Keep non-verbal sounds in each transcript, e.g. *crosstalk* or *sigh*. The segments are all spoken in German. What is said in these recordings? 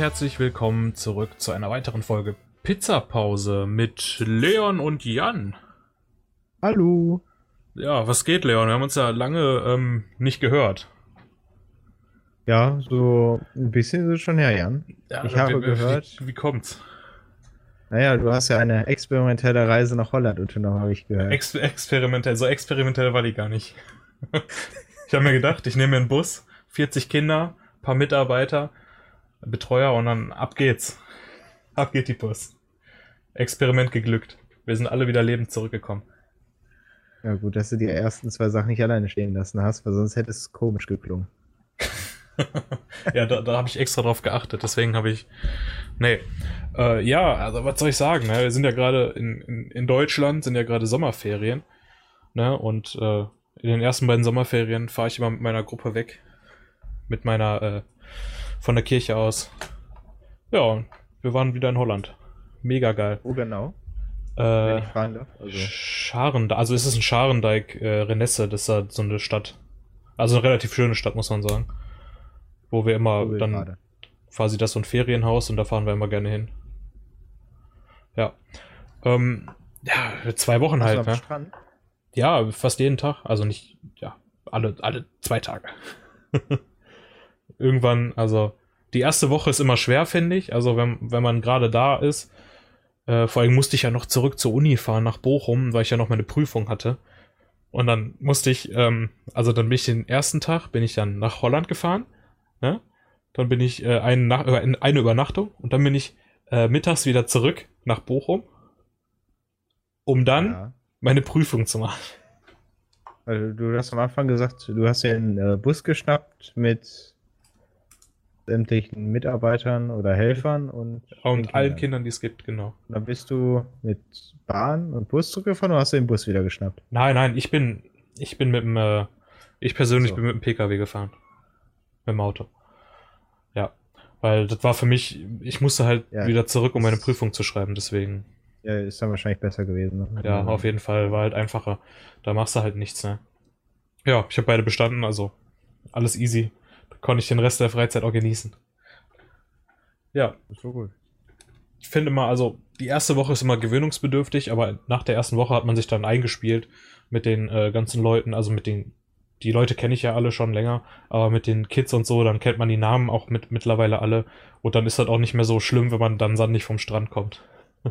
herzlich willkommen zurück zu einer weiteren Folge Pizzapause mit Leon und Jan. Hallo. Ja, was geht, Leon? Wir haben uns ja lange ähm, nicht gehört. Ja, so ein bisschen ist es schon her, Jan. Ja, ich habe wie, gehört. Wie, wie kommt's? Naja, du hast ja eine experimentelle Reise nach Holland unternommen, habe ich gehört. Ex experimentell, so experimentell war die gar nicht. *laughs* ich habe mir gedacht, ich nehme mir einen Bus, 40 Kinder, paar Mitarbeiter, Betreuer und dann ab geht's. *laughs* Ab geht die Bus. Experiment geglückt. Wir sind alle wieder lebend zurückgekommen. Ja gut, dass du die ersten zwei Sachen nicht alleine stehen lassen hast, weil sonst hätte es komisch geklungen. *laughs* ja, da, da habe ich extra drauf geachtet, deswegen habe ich. Nee. Äh, ja, also was soll ich sagen? Ne? Wir sind ja gerade in, in, in, Deutschland, sind ja gerade Sommerferien. Ne? Und äh, in den ersten beiden Sommerferien fahre ich immer mit meiner Gruppe weg. Mit meiner, äh, von der Kirche aus. Ja, wir waren wieder in Holland. Mega geil. Wo genau? Äh, Wenn ich fragen darf. Also. Scharendijk, also es ist ein Scharendijk, äh, Renesse, das ist halt so eine Stadt. Also eine relativ schöne Stadt, muss man sagen. Wo wir immer Wo wir dann gerade. quasi das so ein Ferienhaus und da fahren wir immer gerne hin. Ja. Ähm, ja, zwei Wochen halt, ne? Strand? Ja, fast jeden Tag. Also nicht, ja, alle, alle zwei Tage. *laughs* Irgendwann, also die erste Woche ist immer schwer, finde ich. Also wenn, wenn man gerade da ist. Äh, vor allem musste ich ja noch zurück zur Uni fahren nach Bochum, weil ich ja noch meine Prüfung hatte. Und dann musste ich, ähm, also dann bin ich den ersten Tag, bin ich dann nach Holland gefahren. Ne? Dann bin ich äh, eine, eine Übernachtung und dann bin ich äh, mittags wieder zurück nach Bochum, um dann ja. meine Prüfung zu machen. Also du hast am Anfang gesagt, du hast ja einen äh, Bus geschnappt mit sämtlichen Mitarbeitern oder Helfern und, und allen Kindern, die es gibt, genau. Und dann bist du mit Bahn und Bus zurückgefahren oder hast du den Bus wieder geschnappt? Nein, nein, ich bin, ich bin mit dem, äh, ich persönlich so. bin mit dem PKW gefahren. Mit dem Auto. Ja. Weil das war für mich, ich musste halt ja, wieder zurück, um meine Prüfung zu schreiben, deswegen. Ja, ist dann wahrscheinlich besser gewesen. Ne? Ja, auf jeden Fall, war halt einfacher. Da machst du halt nichts, ne? Ja, ich habe beide bestanden, also alles easy konnte ich den Rest der Freizeit auch genießen. Ja. Das war gut. Ich finde mal, also die erste Woche ist immer gewöhnungsbedürftig, aber nach der ersten Woche hat man sich dann eingespielt mit den äh, ganzen Leuten, also mit den, die Leute kenne ich ja alle schon länger, aber mit den Kids und so, dann kennt man die Namen auch mit mittlerweile alle und dann ist das auch nicht mehr so schlimm, wenn man dann sandig vom Strand kommt. *laughs*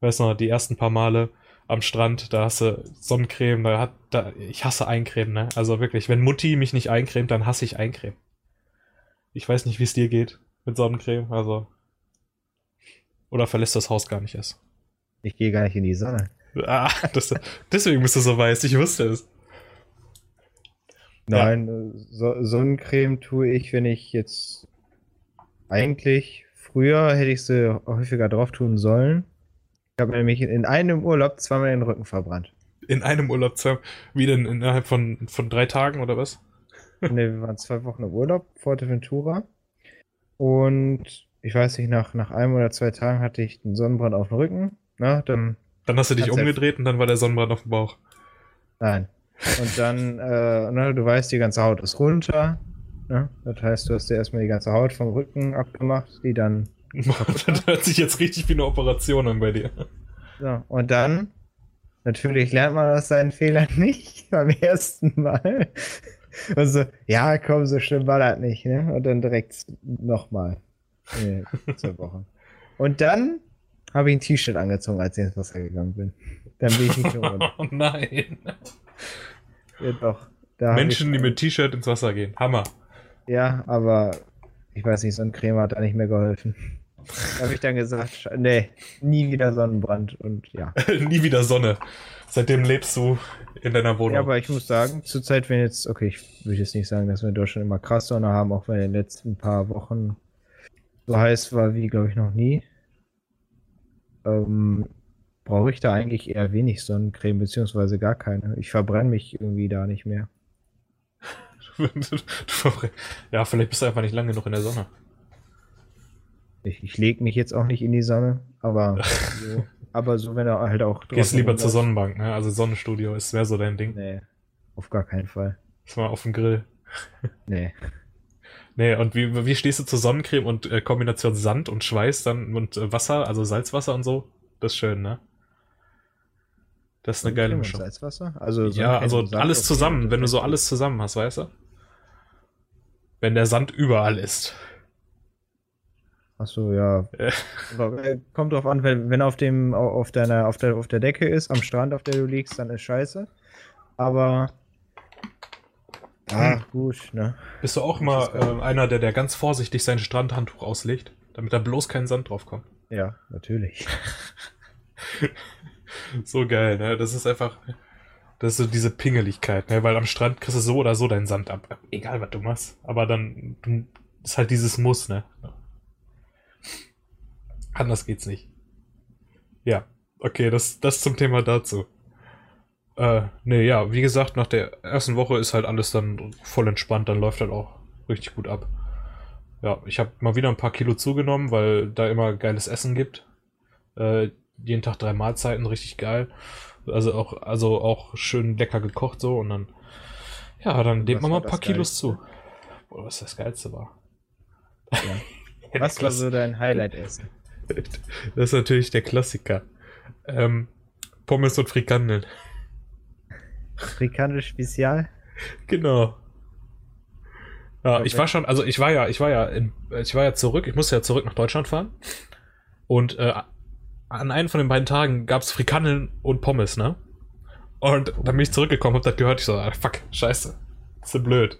weißt du noch, die ersten paar Male am Strand, da hast du Sonnencreme, da hat, da, ich hasse Eincremen, ne? Also wirklich, wenn Mutti mich nicht eincremt, dann hasse ich Eincremen. Ich weiß nicht, wie es dir geht mit Sonnencreme, also. Oder verlässt das Haus gar nicht erst. Ich gehe gar nicht in die Sonne. Ah, das, deswegen bist du so weiß, ich wusste es. Nein, ja. so, Sonnencreme tue ich, wenn ich jetzt eigentlich früher hätte ich sie häufiger drauf tun sollen. Ich habe nämlich in einem Urlaub zweimal den Rücken verbrannt. In einem Urlaub zweimal? Wie denn? Innerhalb von, von drei Tagen oder was? *laughs* ne, wir waren zwei Wochen im Urlaub, Forteventura. Und ich weiß nicht, nach, nach einem oder zwei Tagen hatte ich einen Sonnenbrand auf dem Rücken. Na, dann, dann hast du dich umgedreht und dann war der Sonnenbrand auf dem Bauch. Nein. Und dann, äh, na, du weißt, die ganze Haut ist runter. Ne? Das heißt, du hast dir erstmal die ganze Haut vom Rücken abgemacht, die dann *laughs* das hört sich jetzt richtig wie eine Operation an bei dir. So, und dann, natürlich lernt man aus seinen Fehlern *laughs* nicht beim ersten Mal. Also, ja, komm, so schlimm war das nicht, ne? Und dann direkt nochmal. Nee, *laughs* zwei Wochen. Und dann habe ich ein T-Shirt angezogen, als ich ins Wasser gegangen bin. Dann bin ich nicht mehr Oh nein. Ja, doch. Menschen, die mit T-Shirt ins Wasser gehen. Hammer. Ja, aber ich weiß nicht, so ein Creme hat da nicht mehr geholfen. *laughs* Da habe ich dann gesagt, nee, nie wieder Sonnenbrand und ja. *laughs* nie wieder Sonne. Seitdem lebst du in deiner Wohnung. Ja, aber ich muss sagen, zurzeit, wenn jetzt, okay, ich würde jetzt nicht sagen, dass wir in Deutschland immer krass Sonne haben, auch wenn in den letzten paar Wochen so heiß war wie, glaube ich, noch nie. Ähm, brauche ich da eigentlich eher wenig Sonnencreme, beziehungsweise gar keine. Ich verbrenne mich irgendwie da nicht mehr. *laughs* ja, vielleicht bist du einfach nicht lange genug in der Sonne. Ich, ich lege mich jetzt auch nicht in die Sonne, aber *laughs* so, aber so wenn er halt auch. Gehst lieber zur Sonnenbank, ne? Also Sonnenstudio ist mehr so dein Ding. Nee, auf gar keinen Fall. Ist mal auf dem Grill. *laughs* Nee. Nee, und wie, wie stehst du zur Sonnencreme und äh, Kombination Sand und Schweiß dann und äh, Wasser, also Salzwasser und so? Das ist schön, ne? Das ist eine geile Mischung. Salzwasser? Also Ja, also alles zusammen, wenn du so alles zusammen hast, weißt du? Wenn der Sand überall ist. Ach so, ja. Äh. Aber, Kommt drauf an, wenn, wenn auf dem au- auf deiner auf der auf der Decke ist, am Strand, auf der du liegst, dann ist scheiße. Aber ah, gut, ne? Bist du auch mal geil. äh, einer, der, der ganz vorsichtig sein Strandhandtuch auslegt, damit da bloß kein Sand drauf kommt? Ja, natürlich. *laughs* So geil, ne? Das ist einfach. Das ist so diese Pingeligkeit, ne? Weil am Strand kriegst du so oder so deinen Sand ab. Egal, was du machst. Aber dann du, ist halt dieses Muss, ne? Anders geht's nicht. Ja, okay, das, das zum Thema dazu. Äh, nee, ja, wie gesagt, nach der ersten Woche ist halt alles dann voll entspannt, dann läuft halt auch richtig gut ab. Ja, ich habe mal wieder ein paar Kilo zugenommen, weil da immer geiles Essen gibt. Äh, jeden Tag drei Mahlzeiten, richtig geil. Also auch, also auch schön lecker gekocht so und dann, ja, dann nehmt man mal ein paar Kilos Geilste? zu. Boah, was das Geilste war. Ja. *laughs* Was war so dein Highlight-Essen? Das ist natürlich der Klassiker. Ähm, Pommes und Frikandeln. Frikandel Spezial? Genau. Ja, ich war schon, also ich war ja, ich war ja, in, ich war ja zurück, ich musste ja zurück nach Deutschland fahren. Und äh, an einem von den beiden Tagen gab es Frikandeln und Pommes, ne? Und dann bin ich zurückgekommen, hab das gehört, ich so, ah, fuck, scheiße. Das ist so blöd.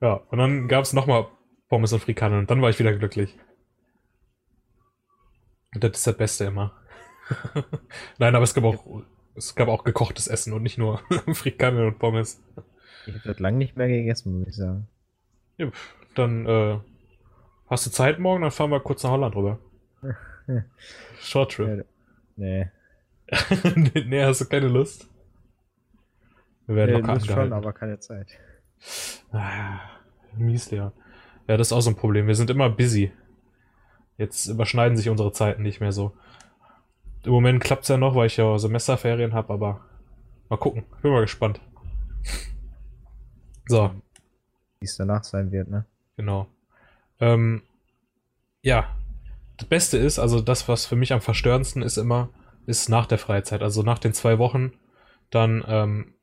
Ja, und dann gab es nochmal Pommes und Frikandeln und dann war ich wieder glücklich. Und das ist das Beste immer. *laughs* Nein, aber es gab auch, es gab auch gekochtes Essen und nicht nur *laughs* Frikandeln und Pommes. Ich habe das lange nicht mehr gegessen, muss ich sagen. Ja, dann äh, hast du Zeit morgen, dann fahren wir kurz nach Holland rüber. *laughs* Short Trip. Nee. nee, hast du keine Lust? Wir werden nee locker Lust schon, aber keine Zeit. Ah, mies, Leon. Ja, das ist auch so ein Problem. Wir sind immer busy. Jetzt überschneiden sich unsere Zeiten nicht mehr so. Im Moment klappt's ja noch, weil ich ja Semesterferien habe, aber mal gucken. Bin mal gespannt. So, Wie es danach sein wird, ne? Genau. Ähm, ja, das Beste ist, also das, was für mich am verstörendsten ist immer, ist nach der Freizeit. Also nach den zwei Wochen, dann ähm,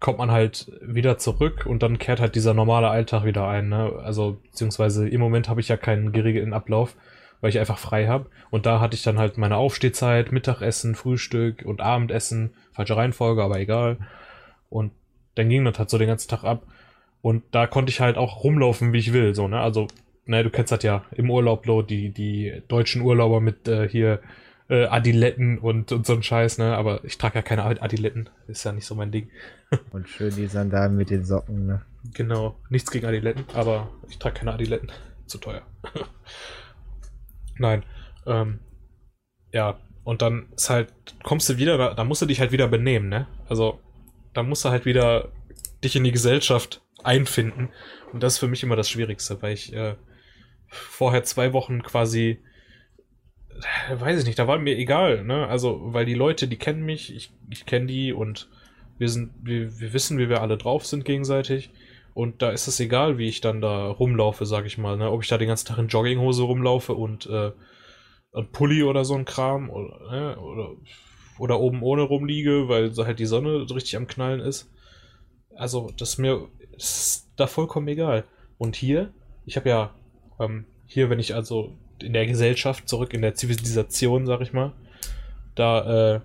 kommt man halt wieder zurück und dann kehrt halt dieser normale Alltag wieder ein. Ne? Also beziehungsweise im Moment habe ich ja keinen geregelten Ablauf, weil ich einfach frei habe. Und da hatte ich dann halt meine Aufstehzeit, Mittagessen, Frühstück und Abendessen. Falsche Reihenfolge, aber egal. Und dann ging das halt so den ganzen Tag ab. Und da konnte ich halt auch rumlaufen, wie ich will, so, ne? Also, ne, du kennst das ja im Urlaub, Lo, die, die deutschen Urlauber mit äh, hier äh, Adiletten und, und so ein Scheiß, ne? Aber ich trage ja keine Adiletten, ist ja nicht so mein Ding. *laughs* Und schön die Sandalen mit den Socken, ne? Genau, nichts gegen Adiletten, aber ich trage keine Adiletten, zu teuer. *laughs* Nein, ähm, ja, und dann ist halt, kommst du wieder, da, da musst du dich halt wieder benehmen, ne? Also, da musst du halt wieder dich in die Gesellschaft einfinden. Und das ist für mich immer das Schwierigste, weil ich äh, vorher zwei Wochen quasi, äh, weiß ich nicht, da war mir egal, ne? Also, weil die Leute, die kennen mich, ich, ich kenne die und wir sind, wir, wir wissen, wie wir alle drauf sind gegenseitig. Und da ist es egal, wie ich dann da rumlaufe, sag ich mal, ne? Ob ich da den ganzen Tag in Jogginghose rumlaufe und äh, ein Pulli oder so ein Kram oder, ne? oder, oder oben ohne rumliege, weil halt die Sonne so richtig am Knallen ist. Also, das ist mir ist da vollkommen egal. Und hier, ich habe ja ähm, hier, wenn ich also in der Gesellschaft zurück in der Zivilisation, sag ich mal, da äh,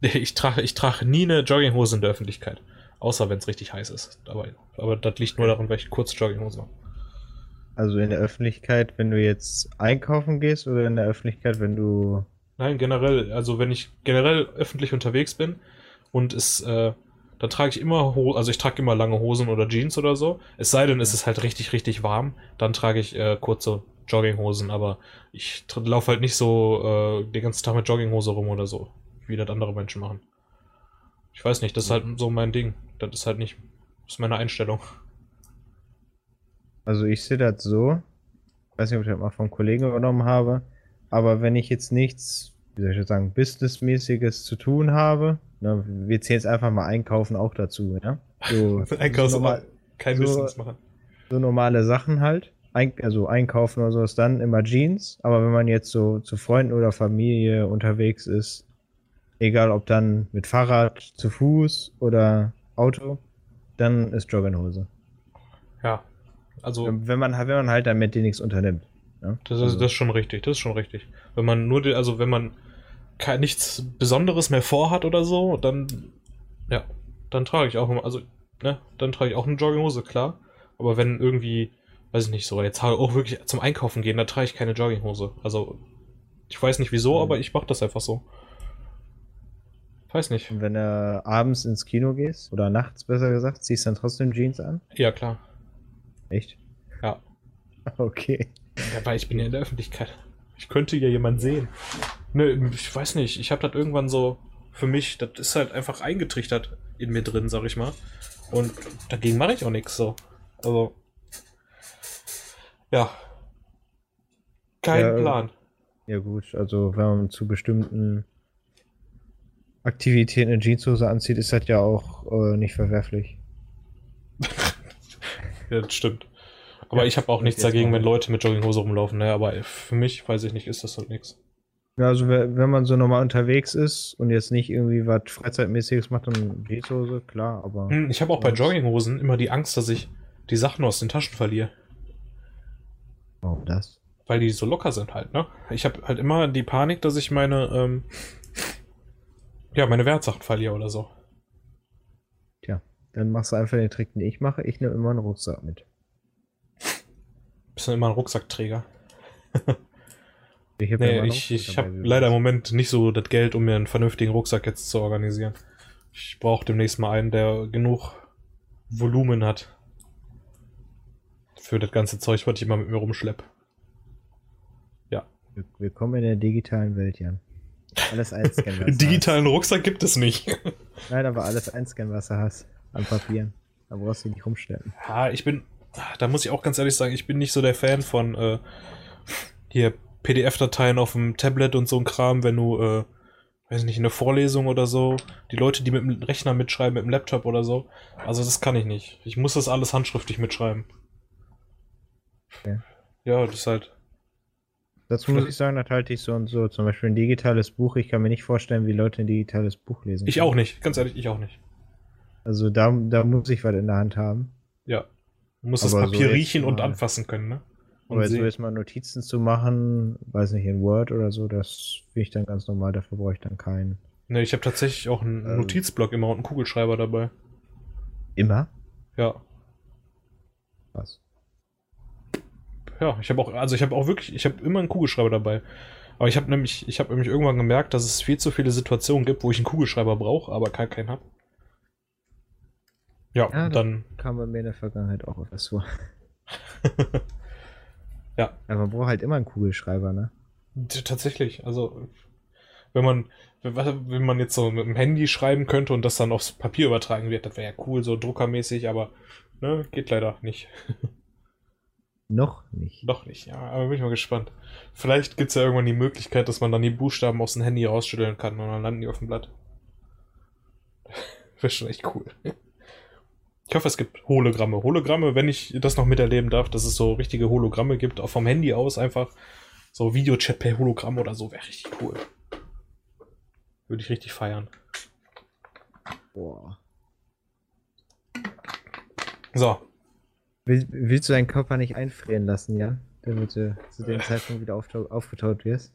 *laughs* ich trage ich trage nie eine Jogginghose in der Öffentlichkeit, außer wenn es richtig heiß ist. Aber, aber das liegt nur daran, weil ich kurz Jogginghose habe. Also in der Öffentlichkeit, wenn du jetzt einkaufen gehst oder in der Öffentlichkeit, wenn du. Nein, generell, also wenn ich generell öffentlich unterwegs bin und es, äh, dann trage ich immer, Ho also ich trage immer lange Hosen oder Jeans oder so. Es sei denn, es ist halt richtig, richtig warm, dann trage ich äh, kurze Jogginghosen, aber ich laufe halt nicht so äh, den ganzen Tag mit Jogginghose rum oder so, wie das andere Menschen machen. Ich weiß nicht, das ist halt so mein Ding. Das ist halt nicht, das ist meine Einstellung. Also ich sehe das so. Ich weiß nicht, ob ich das mal vom Kollegen übernommen habe. Aber wenn ich jetzt nichts, wie soll ich das sagen, Businessmäßiges zu tun habe, ne, wir zählen jetzt einfach mal Einkaufen auch dazu, ja? So, Einkaufs *laughs* so, normal, kein so- Business machen. so normale Sachen halt. ein, also einkaufen oder sowas, dann immer Jeans. Aber wenn man jetzt so zu Freunden oder Familie unterwegs ist, egal ob dann mit Fahrrad, zu Fuß oder Auto, dann ist Jogginghose. Ja. Also, Wenn man, wenn man halt damit nichts unternimmt. ne? das ist, Also- das ist schon richtig, das ist schon richtig. Wenn man nur, die, also wenn man kein, nichts Besonderes mehr vorhat oder so, dann, ja, dann trage ich auch immer, also, ne, dann trage ich auch eine Jogginghose, klar. Aber wenn irgendwie, weiß ich nicht so, jetzt auch wirklich zum Einkaufen gehen, dann trage ich keine Jogginghose. Also, ich weiß nicht wieso, Mhm. aber ich mache das einfach so. Weiß nicht. Und wenn du abends ins Kino gehst, oder nachts besser gesagt, ziehst du dann trotzdem Jeans an? Ja, klar. Echt? Ja. *laughs* Okay. Ja, weil ich bin ja in der Öffentlichkeit. Ich könnte ja jemand sehen. Ne, ich weiß nicht. Ich habe das irgendwann so für mich, das ist halt einfach eingetrichtert in mir drin, sag ich mal. Und dagegen mache ich auch nichts so. Also. Ja. Kein Ja, Plan. Ja gut, also wenn man zu bestimmten Aktivitäten eine Jeanshose anzieht, ist das ja auch äh, nicht verwerflich. *laughs* Ja, das stimmt. Aber Ja, ich habe auch nichts dagegen, wenn Leute mit Jogginghose rumlaufen. Ne? Aber für mich, weiß ich nicht, ist das halt nichts. Ja, also we- wenn man so normal unterwegs ist und jetzt nicht irgendwie was Freizeitmäßiges macht, dann Jeanshose, klar, aber Hm, Ich habe auch bei Jogginghosen immer die Angst, dass ich die Sachen aus den Taschen verliere. Warum das? Weil die so locker sind halt, ne? Ich habe halt immer die Panik, dass ich meine, ähm, ja, meine Wertsachen verliere oder so. Tja, dann machst du einfach den Trick, den ich mache. Ich nehme immer einen Rucksack mit. Bist dann immer ein Rucksackträger. *laughs* Ich hab Nee, ich, ich habe wie leider im du Moment nicht so das Geld, um mir einen vernünftigen Rucksack jetzt zu organisieren. Ich brauche demnächst mal einen, der genug Volumen hat. Für das ganze Zeug, was ich immer mit mir rumschlepp. weißt. Willkommen in der digitalen Welt, Jan. Alles einscannen, *laughs* was digitalen Rucksack gibt es nicht. hast. *laughs* Nein, aber alles einscannen, was du hast. An Papieren. Da brauchst du nicht rumstellen. Ja, ich bin, da muss ich auch ganz ehrlich sagen, ich bin nicht so der Fan von äh, hier PDF-Dateien auf dem Tablet und so ein Kram, wenn du, äh, weiß nicht, eine Vorlesung oder so, die Leute, die mit dem Rechner mitschreiben, mit dem Laptop oder so. Also das kann ich nicht. Ich muss das alles handschriftlich mitschreiben. Okay. Ja, das ist halt. Dazu muss ich sagen, das halte ich so und so. Zum Beispiel ein digitales Buch. Ich kann mir nicht vorstellen, wie Leute ein digitales Buch lesen. Ich können. auch nicht, ganz ehrlich, ich auch nicht. Also da, da muss ich was in der Hand haben. Ja. Musst das Aber so Papier jetzt riechen und mal- anfassen können, ne? Und Aber jetzt, so sehen. jetzt mal Notizen zu machen, weiß nicht, in Word oder so, das finde ich dann ganz normal. Dafür brauche ich dann keinen. Ne, ich habe tatsächlich auch einen Ähm. Notizblock immer und einen Kugelschreiber dabei. Immer? Ja. Was? Ja, ich habe auch, also ich habe auch wirklich, ich habe immer einen Kugelschreiber dabei. Aber ich habe nämlich, ich habe nämlich irgendwann gemerkt, dass es viel zu viele Situationen gibt, wo ich einen Kugelschreiber brauche, aber gar keinen habe. Ja, Ja, dann, Kam bei mir in der Vergangenheit auch etwas vor. *laughs* ja, Aber man braucht halt immer einen Kugelschreiber, ne? tatsächlich, also wenn man, wenn man jetzt so mit dem Handy schreiben könnte und das dann aufs Papier übertragen wird, das wäre ja cool, so druckermäßig, aber ne, geht leider nicht. *laughs* Noch nicht. Noch nicht, ja, aber bin ich mal gespannt. Vielleicht gibt es ja irgendwann die Möglichkeit, dass man dann die Buchstaben aus dem Handy rausschütteln kann und dann landen die auf dem Blatt. *laughs* Wäre schon echt cool. Ich hoffe, es gibt Hologramme. Hologramme, wenn ich das noch miterleben darf, dass es so richtige Hologramme gibt, auch vom Handy aus einfach so Videochat per Hologramm oder so, wäre richtig cool. Würde ich richtig feiern. Boah. So, Will, willst du deinen Körper nicht einfrieren lassen, ja? Damit du zu dem Zeitpunkt wieder aufgetaut wirst?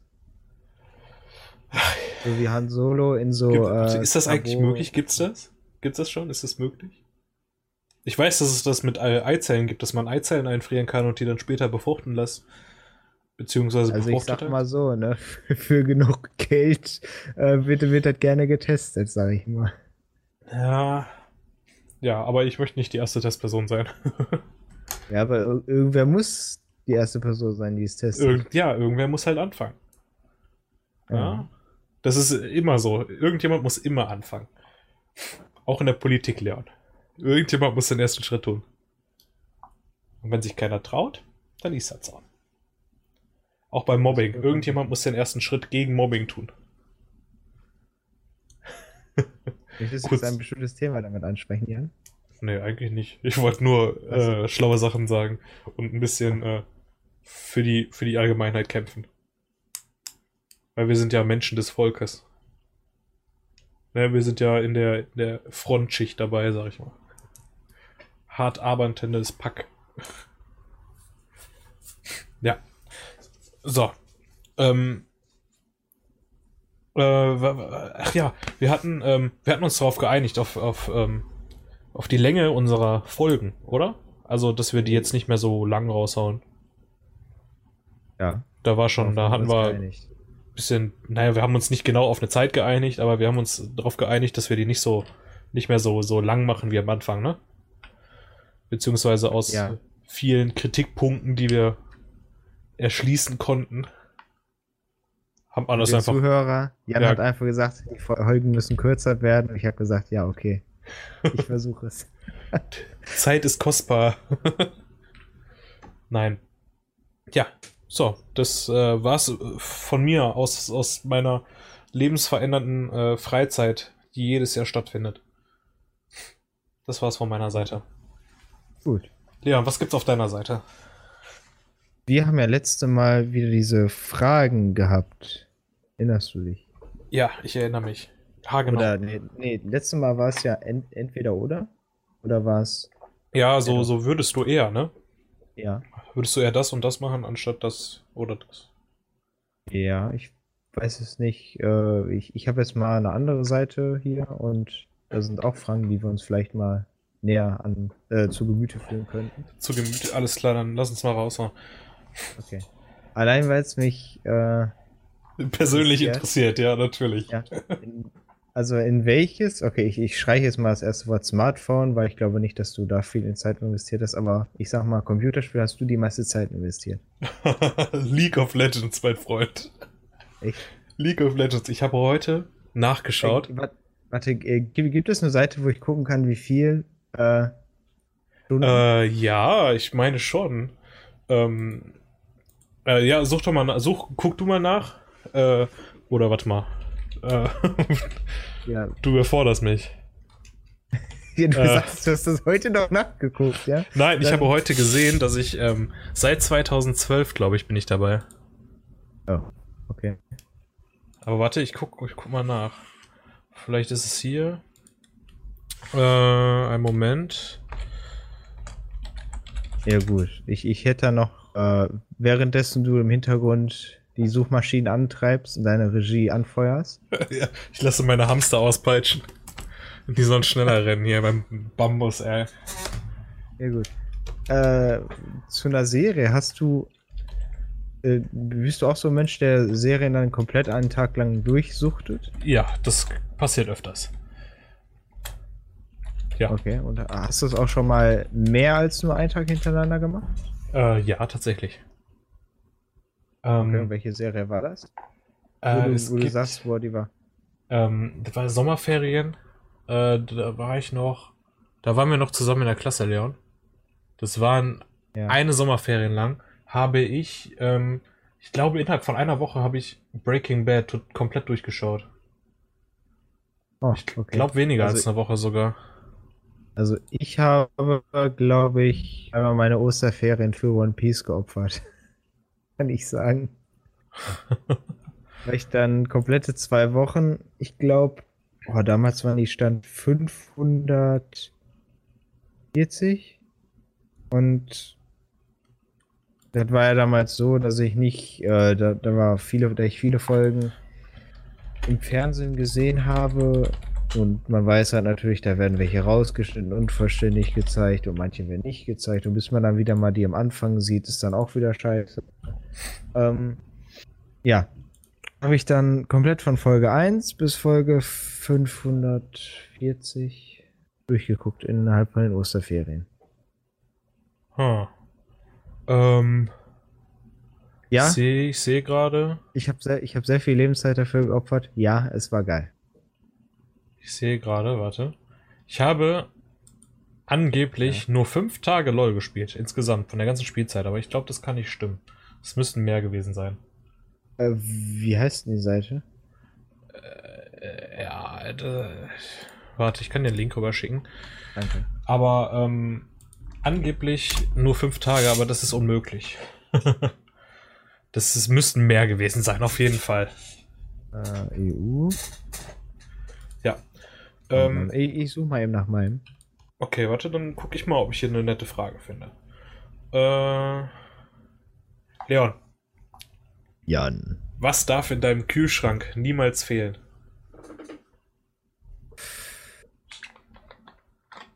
So wie Han Solo in so. Gibt, äh, ist das eigentlich Cabo- möglich? Gibt's das? Gibt's das schon? Ist das möglich? Ich weiß, dass es das mit Ei- Eizellen gibt, dass man Eizellen einfrieren kann und die dann später befruchten lässt. Beziehungsweise Also ich befruchtet sag hat. mal so, ne? *laughs* Für genug Geld äh, wird, wird das gerne getestet, sag ich mal. Ja. Ja, aber ich möchte nicht die erste Testperson sein. *laughs* Ja, aber ir- irgendwer muss die erste Person sein, die es testet. Irgend, ja, irgendwer muss halt anfangen. Ja. Das ist immer so. Irgendjemand muss immer anfangen. Auch in der Politik, Leon. Irgendjemand muss den ersten Schritt tun. Und wenn sich keiner traut, dann ist das so. Auch beim Mobbing. Irgendjemand muss den ersten Schritt gegen Mobbing tun. Du Kurz- jetzt ein bestimmtes Thema damit ansprechen, Jan? Nee, eigentlich nicht. Ich wollte nur äh, schlaue Sachen sagen und ein bisschen äh, für die, für die Allgemeinheit kämpfen. Weil wir sind ja Menschen des Volkes. Ne, wir sind ja in der, in der Frontschicht dabei, sag ich mal. Hart arbeitendes Pack. *laughs* ja. So. Ähm. Äh, ach ja, wir hatten, ähm, wir hatten uns darauf geeinigt, auf, auf, ähm, auf die Länge unserer Folgen, oder? Also, dass wir die jetzt nicht mehr so lang raushauen. Ja. Da war schon, da hatten wir Geeinigt. bisschen, naja, wir haben uns nicht genau auf eine Zeit geeinigt, aber wir haben uns darauf geeinigt, dass wir die nicht so, nicht mehr so, so lang machen wie am Anfang, ne? Beziehungsweise aus Ja. vielen Kritikpunkten, die wir erschließen konnten, haben alles Der einfach. Zuhörer, Jan Ja. hat einfach gesagt, die Folgen müssen kürzer werden. Ich habe gesagt, ja, okay. Ich versuche es. *laughs* Zeit ist kostbar. *laughs* Nein. Ja, so, das äh, war's äh, von mir aus, aus meiner lebensverändernden äh, Freizeit, die jedes Jahr stattfindet. Das war's von meiner Seite. Gut. Leon, was gibt's auf deiner Seite? Wir haben ja letzte Mal wieder diese Fragen gehabt. Erinnerst du dich? Ja, ich erinnere mich. Ha, genau. Oder, nee, nee, letzte Mal war es ja ent, entweder oder. Oder war es, ja, so, so würdest du eher, ne? ja. Würdest du eher das und das machen, anstatt das oder das? Ja, ich weiß es nicht. Äh, ich ich habe jetzt mal eine andere Seite hier und da sind auch Fragen, die wir uns vielleicht mal näher an äh, zu Gemüte führen könnten. Zu Gemüte, alles klar, dann lass uns mal raushauen. Okay. Allein weil es mich äh, Persönlich Interessiert? interessiert, ja, natürlich. Ja. In, *laughs* also in welches? Okay, ich, ich streiche jetzt mal das erste Wort Smartphone, weil ich glaube nicht, dass du da viel in Zeit investiert hast, aber ich sag mal, Computerspiel hast du die meiste Zeit investiert. *laughs* League of Legends, mein Freund. Echt? League of Legends. Ich habe heute nachgeschaut. Äh, warte, äh, gibt, es eine Seite, wo ich gucken kann, wie viel äh? Äh, ja, ich meine schon. Ähm, äh, ja, such doch mal nach. Such, guck du mal nach. Äh, oder warte mal. Äh, *laughs* ja, du überforderst mich. *laughs* du äh. sagst, du hast das heute noch nachgeguckt, ja? Nein, ich Dann- habe heute gesehen, dass ich ähm, seit 2012, glaube ich, bin ich dabei. Oh, okay. Aber warte, ich guck, ich guck mal nach. Vielleicht ist es hier. Äh, ein Moment. Ja, gut. Ich, ich hätte da noch, äh, währenddessen du im Hintergrund die Suchmaschinen antreibst und deine Regie anfeuerst. *laughs* ja, ich lasse meine Hamster auspeitschen. Die sollen schneller *laughs* rennen hier beim Bambus, ey. Ja, gut. Äh, zu einer Serie hast du. Äh, bist du auch so ein Mensch, der Serien dann komplett einen Tag lang durchsuchtet? Ja, das passiert öfters. Ja, Okay, und hast du es auch schon mal mehr als nur einen Tag hintereinander gemacht? äh, ja, tatsächlich. Okay, Ähm, und welche Serie war das? Wo, äh, du, wo du gibt, sagst, wo die war. ähm, das war Sommerferien. Äh, da war ich noch. Da waren wir noch zusammen in der Klasse, Leon. Das waren Ja. eine Sommerferien lang. Habe ich, ähm, ich glaube, innerhalb von einer Woche habe ich Breaking Bad komplett durchgeschaut. Oh, Ich okay. glaube weniger Also- als eine Woche sogar. Also ich habe, glaube ich, einmal meine Osterferien für One Piece geopfert. Kann ich sagen. Weil ich dann komplette zwei Wochen, ich glaube, oh, damals waren die Stand 540 und das war ja damals so, dass ich nicht, äh, da, da war viele, da ich viele Folgen im Fernsehen gesehen habe und man weiß halt natürlich, da werden welche rausgeschnitten und vollständig gezeigt und manche werden nicht gezeigt. Und bis man dann wieder mal die am Anfang sieht, ist dann auch wieder scheiße. Ähm, ja. Habe ich dann komplett von Folge 1 bis Folge 540 durchgeguckt innerhalb von den Osterferien. Hm. Ähm, Ja, ich sehe ich seh gerade. ich habe sehr, ich hab sehr viel Lebenszeit dafür geopfert. Ja, es war geil. Ich sehe gerade, warte. Ich habe angeblich nur fünf Tage LOL gespielt, insgesamt, von der ganzen Spielzeit, aber ich glaube, das kann nicht stimmen. Es müssten mehr gewesen sein. Äh, wie heißt denn die Seite? Äh, ja, äh, warte, ich kann den Link rüberschicken. Danke. Aber ähm, angeblich nur fünf Tage, aber das ist unmöglich. *laughs* das ist, müssten mehr gewesen sein, auf jeden Fall. Äh, EU. Ja. Ähm, ich, ich suche mal eben nach meinem. okay, warte, dann gucke ich mal, ob ich hier eine nette Frage finde. Äh, Leon, Jan. was darf in deinem Kühlschrank niemals fehlen?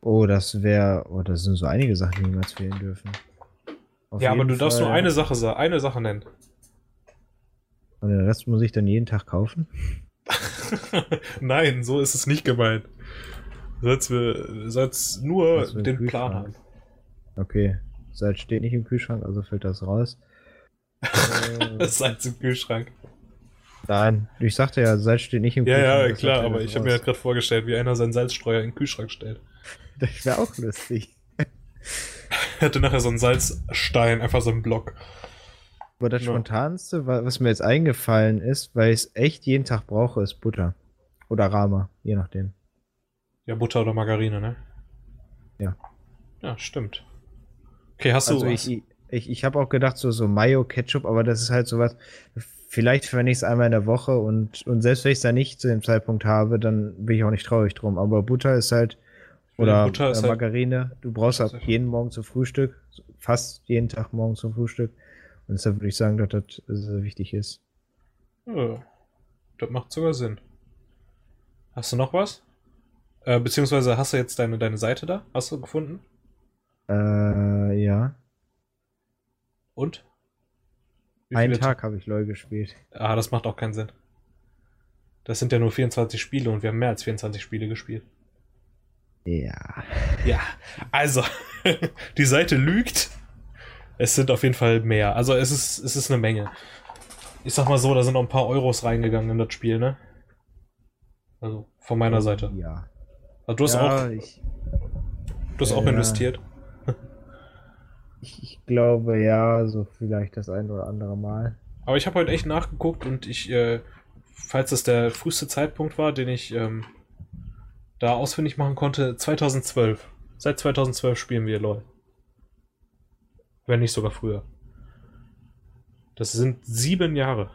Oh, das wäre. Oh, das sind so einige Sachen, die niemals fehlen dürfen. Auf ja, aber du darfst nur Fall- eine Sache, sa- eine Sache nennen. Und den Rest muss ich dann jeden Tag kaufen. *laughs* Nein, so ist es nicht gemeint. Du sollst, wir- sollst nur den? Plan haben. Okay. Salz steht nicht im Kühlschrank, also fällt das raus. *laughs* Das Salz im Kühlschrank. Nein, ich sagte ja, Salz steht nicht im Ja, Kühlschrank. ja, deshalb klar, aber ich habe mir halt gerade vorgestellt, wie einer seinen Salzstreuer in den Kühlschrank stellt. *laughs* Das wäre auch lustig. *laughs* Hätte nachher so einen Salzstein, einfach so einen Block. Aber das Ja. Spontanste, wa- was mir jetzt eingefallen ist, weil ich es echt jeden Tag brauche, ist Butter. Oder Rama, je nachdem. Ja, Butter oder Margarine, ne? Ja. Ja, stimmt. Okay, hast du Also was? ich, ich, ich habe auch gedacht, so, so Mayo, Ketchup, aber das ist halt sowas, vielleicht verwende ich es einmal in der Woche und, und selbst wenn ich es da nicht zu dem Zeitpunkt habe, dann bin ich auch nicht traurig drum. Aber Butter ist halt, oder Butter ist äh, halt- Margarine, du brauchst halt ist- jeden Morgen zum Frühstück, fast jeden Tag morgen zum Frühstück. Und deshalb würde ich sagen, dass das sehr wichtig ist. Ja, das macht sogar Sinn. Hast du noch was? Äh, beziehungsweise hast du jetzt deine, deine Seite da? Hast du gefunden? Äh, ja. Und? Einen Tag habe ich LOL gespielt. Ah, das macht auch keinen Sinn. Das sind ja nur 24 Spiele und wir haben mehr als 24 Spiele gespielt. Ja. Ja, also, *laughs* die Seite lügt. Es sind auf jeden Fall mehr. Also es ist, es ist eine Menge. Ich sag mal so, da sind noch ein paar Euros reingegangen in das Spiel, ne? Also von meiner Seite. Ja. Also du hast ja, auch, ich, du hast auch ja. investiert. Ich, ich glaube ja, so vielleicht das ein oder andere Mal. Aber ich habe heute echt nachgeguckt und ich, äh, falls das der früheste Zeitpunkt war, den ich ähm, da ausfindig machen konnte, 2012. Seit 2012 spielen wir LOL. Wenn nicht sogar früher. Das sind sieben Jahre.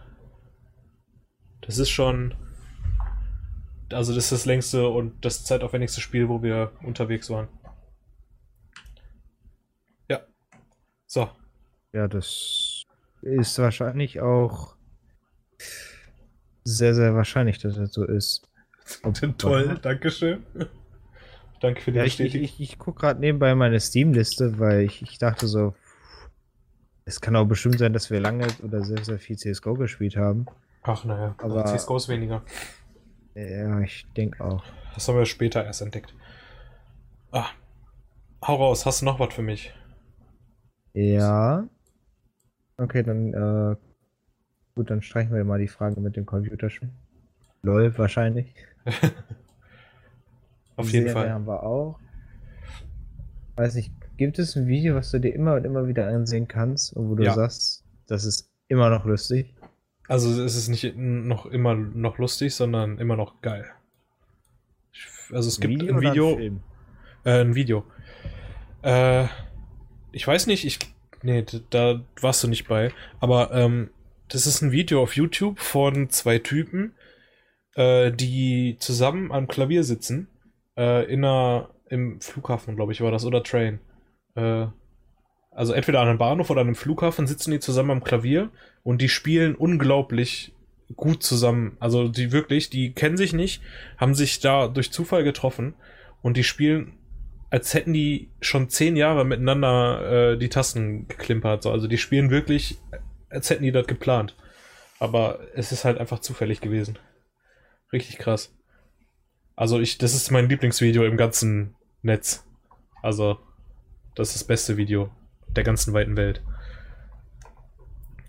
Das ist schon. Also, das ist das längste und das zeitaufwendigste Spiel, wo wir unterwegs waren. So. Ja, das ist wahrscheinlich auch sehr, sehr wahrscheinlich, dass das so ist. *laughs* Toll, Dankeschön. Danke für die Ja, ich, ich, Bestätigung. ich, ich gucke gerade nebenbei meine Steam-Liste, weil ich, ich dachte so, es kann auch bestimmt sein, dass wir lange oder sehr, sehr viel CSGO gespielt haben. Ach naja, aber Aber- CSGO ist weniger. Ja, ich denke auch. Das haben wir später erst entdeckt. Ah. Hau raus, hast du noch was für mich? Ja. Okay, dann, äh, gut, dann streichen wir mal die Frage mit dem Computerspiel. LOL wahrscheinlich. *laughs* Auf jeden Serie Fall. haben wir auch. Weiß nicht, gibt es ein Video, was du dir immer und immer wieder ansehen kannst und wo du Ja. sagst, das ist immer noch lustig? Also es ist nicht noch immer noch lustig, sondern immer noch geil. Also es gibt ein oder Video, Film? äh, ein Video. Äh, ich weiß nicht, ich, nee, da warst du nicht bei, aber ähm, das ist ein Video auf YouTube von zwei Typen, äh, die zusammen am Klavier sitzen, äh, in einer, im Flughafen, glaube ich, war das, oder Train. Äh, also entweder an einem Bahnhof oder an einem Flughafen sitzen die zusammen am Klavier und die spielen unglaublich gut zusammen. Also die wirklich, die kennen sich nicht, haben sich da durch Zufall getroffen und die spielen, als hätten die schon zehn Jahre miteinander äh, die Tasten geklimpert. So. Also die spielen wirklich, als hätten die das geplant. Aber es ist halt einfach zufällig gewesen. Richtig krass. Also ich, das ist mein Lieblingsvideo im ganzen Netz. Also, das ist das beste Video der ganzen weiten Welt.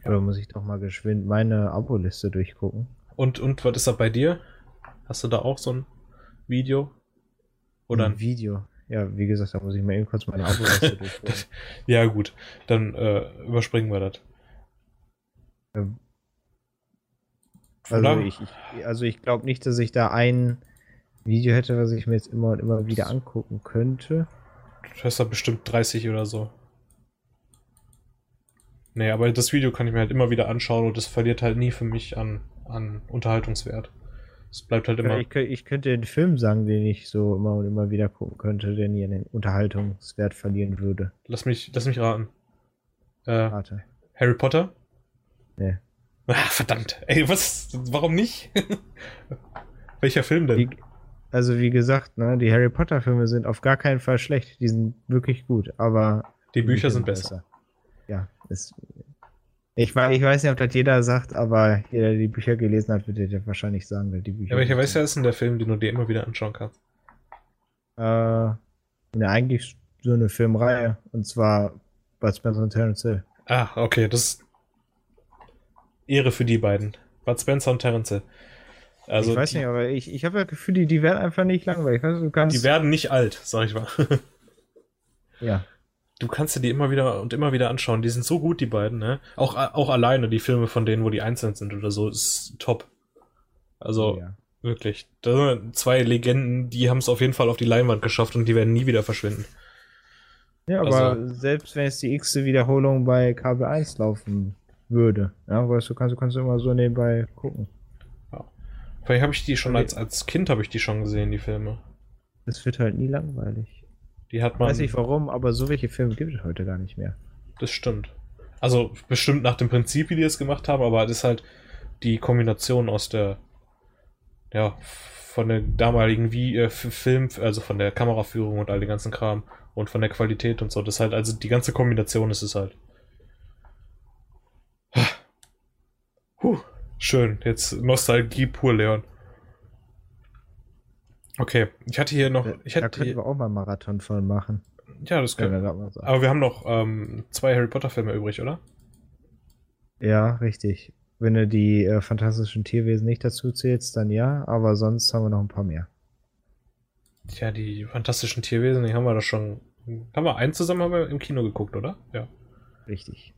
Oder muss ich doch mal geschwind meine Abo-Liste durchgucken? Und, und was ist da bei dir? Hast du da auch so ein Video? Oder ein ein Video? Ja, wie gesagt, da muss ich mal eben kurz meine *laughs* Abo-Liste durchgucken. Ja, gut. Dann äh, überspringen wir das. Ähm, Also ich, ich, also ich glaube nicht, dass ich da ein Video hätte, was ich mir jetzt immer und immer wieder angucken könnte. Du hast da bestimmt 30 oder so. Nee, aber das Video kann ich mir halt immer wieder anschauen und das verliert halt nie für mich an, an Unterhaltungswert. Es bleibt halt immer. Ich, ich könnte den Film sagen, den ich so immer und immer wieder gucken könnte, der nie an den Unterhaltungswert verlieren würde. Lass mich, lass mich raten. Äh, Warte. Harry Potter? Nee. Ah, verdammt. Ey, was? Warum nicht? *laughs* Welcher Film denn? Wie, also wie gesagt, ne, die Harry Potter Filme sind auf gar keinen Fall schlecht. Die sind wirklich gut, aber Die Bücher sind besser. Ja, ist. Ich, wei- ich weiß nicht, ob das jeder sagt, aber jeder, der die Bücher gelesen hat, wird dir wahrscheinlich sagen, dass die Bücher. Ja, welcher gut welcher ist denn der Film, den du dir immer wieder anschauen kannst? Äh, ne, eigentlich so eine Filmreihe. Und zwar Bud Spencer und Terence Hill. Ah, okay, das ist Ehre für die beiden. Bud Spencer und Terence Hill. Also, ich weiß die, nicht, aber ich, ich habe das Gefühl, die, die werden einfach nicht langweilig. Weißt du, du kannst, die werden nicht alt, sag ich mal. *laughs* ja. Du kannst dir die immer wieder und immer wieder anschauen. Die sind so gut, die beiden, ne? Auch, auch alleine, die Filme von denen, wo die einzeln sind oder so, ist top. Also, ja. wirklich. Da sind zwei Legenden, die haben es auf jeden Fall auf die Leinwand geschafft und die werden nie wieder verschwinden. Ja, aber Also- selbst wenn es die x Wiederholung bei Kabel 1 laufen würde, ja, weißt du, kannst du kannst du immer so nebenbei gucken. Vielleicht habe ich die schon Okay. als, als Kind habe ich die schon gesehen, die Filme. Das wird halt nie langweilig. Die hat man. Weiß nicht warum, aber so welche Filme gibt es heute gar nicht mehr. Das stimmt. Also bestimmt nach dem Prinzip, wie die es gemacht haben, aber das ist halt die Kombination aus der, ja, von der damaligen wie äh, Film, also von der Kameraführung und all den ganzen Kram und von der Qualität und so. Das ist halt, also die ganze Kombination ist es halt. Puh, schön. Jetzt Nostalgie pur, Leon. Okay, ich hatte hier noch, ich da hatte könnten wir auch mal einen Marathon von machen. ja, das Können wir mal sagen. Aber wir haben noch ähm, zwei Harry Potter Filme übrig, oder? Ja, richtig. Wenn du die äh, fantastischen Tierwesen nicht dazu zählst, dann ja, aber sonst haben wir noch ein paar mehr. Tja, die fantastischen Tierwesen, die haben wir doch schon. Haben wir einen zusammen haben wir im Kino geguckt, oder? Ja. Richtig.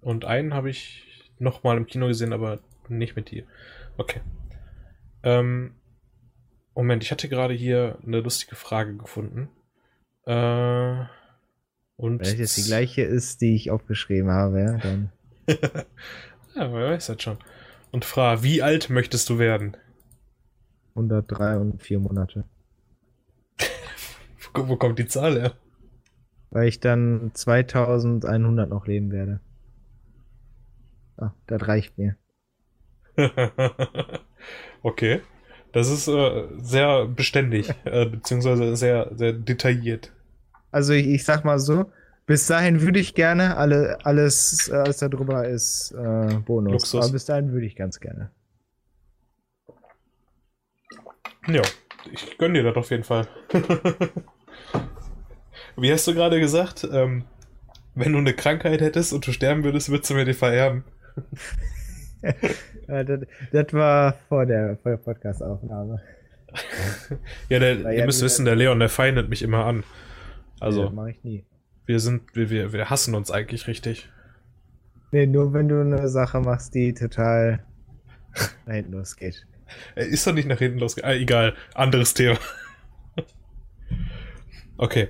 Und einen habe ich noch mal im Kino gesehen, aber nicht mit dir. Okay. Ähm, Moment, ich hatte gerade hier eine lustige Frage gefunden. Äh, und Wenn jetzt die gleiche ist, die ich aufgeschrieben habe, ja, dann. *laughs* *laughs* ja, wer weiß das schon. Und frage, wie alt möchtest du werden? 103 und 4 Monate. *laughs* Wo, wo kommt die Zahl her? Weil ich dann 2100 noch leben werde. Ah, das reicht mir. okay. Das ist äh, sehr beständig, äh, beziehungsweise sehr, sehr detailliert. Also ich, ich sag mal so, bis dahin würde ich gerne, alle, alles, alles darüber ist äh, Bonus. Luxus. Aber bis dahin würde ich ganz gerne. Ja, ich gönn dir das auf jeden Fall. *laughs* Wie hast du gerade gesagt? Ähm, wenn du eine Krankheit hättest und du sterben würdest, würdest du mir die vererben. *laughs* *laughs* Äh, das, das war vor der, vor der Podcast-Aufnahme. Ja, der, ihr ja, müsst du- wissen, der Leon, der feindet mich immer an. Also, Das mache ich nie. wir sind, wir, wir, wir hassen uns eigentlich richtig. Nee, nur wenn du eine Sache machst, die total *laughs* nach hinten losgeht. Er ist doch nicht nach hinten losgegangen. Ah, egal, anderes Thema. okay.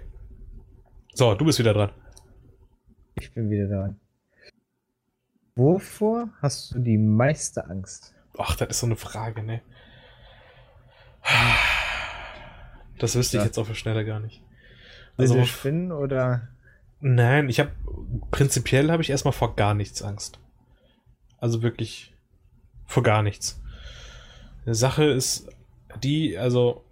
So, du bist wieder dran. Ich bin wieder dran. Wovor hast du die meiste Angst? Ach, das ist so eine Frage, ne? Das wüsste ich Ja. jetzt auf der Schnelle gar nicht. Also Also, Spinnen oder nein, ich habe prinzipiell habe ich erstmal vor gar nichts Angst. Also wirklich vor gar nichts. Die Sache ist die, also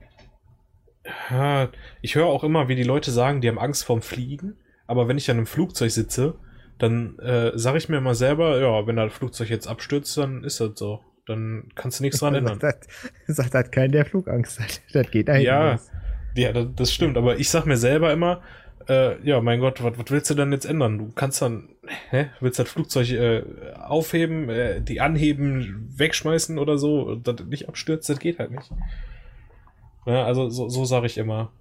ich höre auch immer, wie die Leute sagen, die haben Angst vorm Fliegen, aber wenn ich dann im Flugzeug sitze, dann äh, sage ich mir immer selber, ja, wenn das Flugzeug jetzt abstürzt, dann ist das so. Dann kannst du nichts dran *laughs* ändern. sagt, das, sagt das keiner, der Flugangst hat. *laughs* Das geht eigentlich. Ja, nicht. Ja, das, das stimmt, aber ich sag mir selber immer, äh, ja, mein Gott, was, willst du denn jetzt ändern? Du kannst dann, hä, willst das Flugzeug äh, aufheben, äh, die anheben, wegschmeißen oder so, und das nicht abstürzt, das geht halt nicht. Ja, also so, so sage ich immer.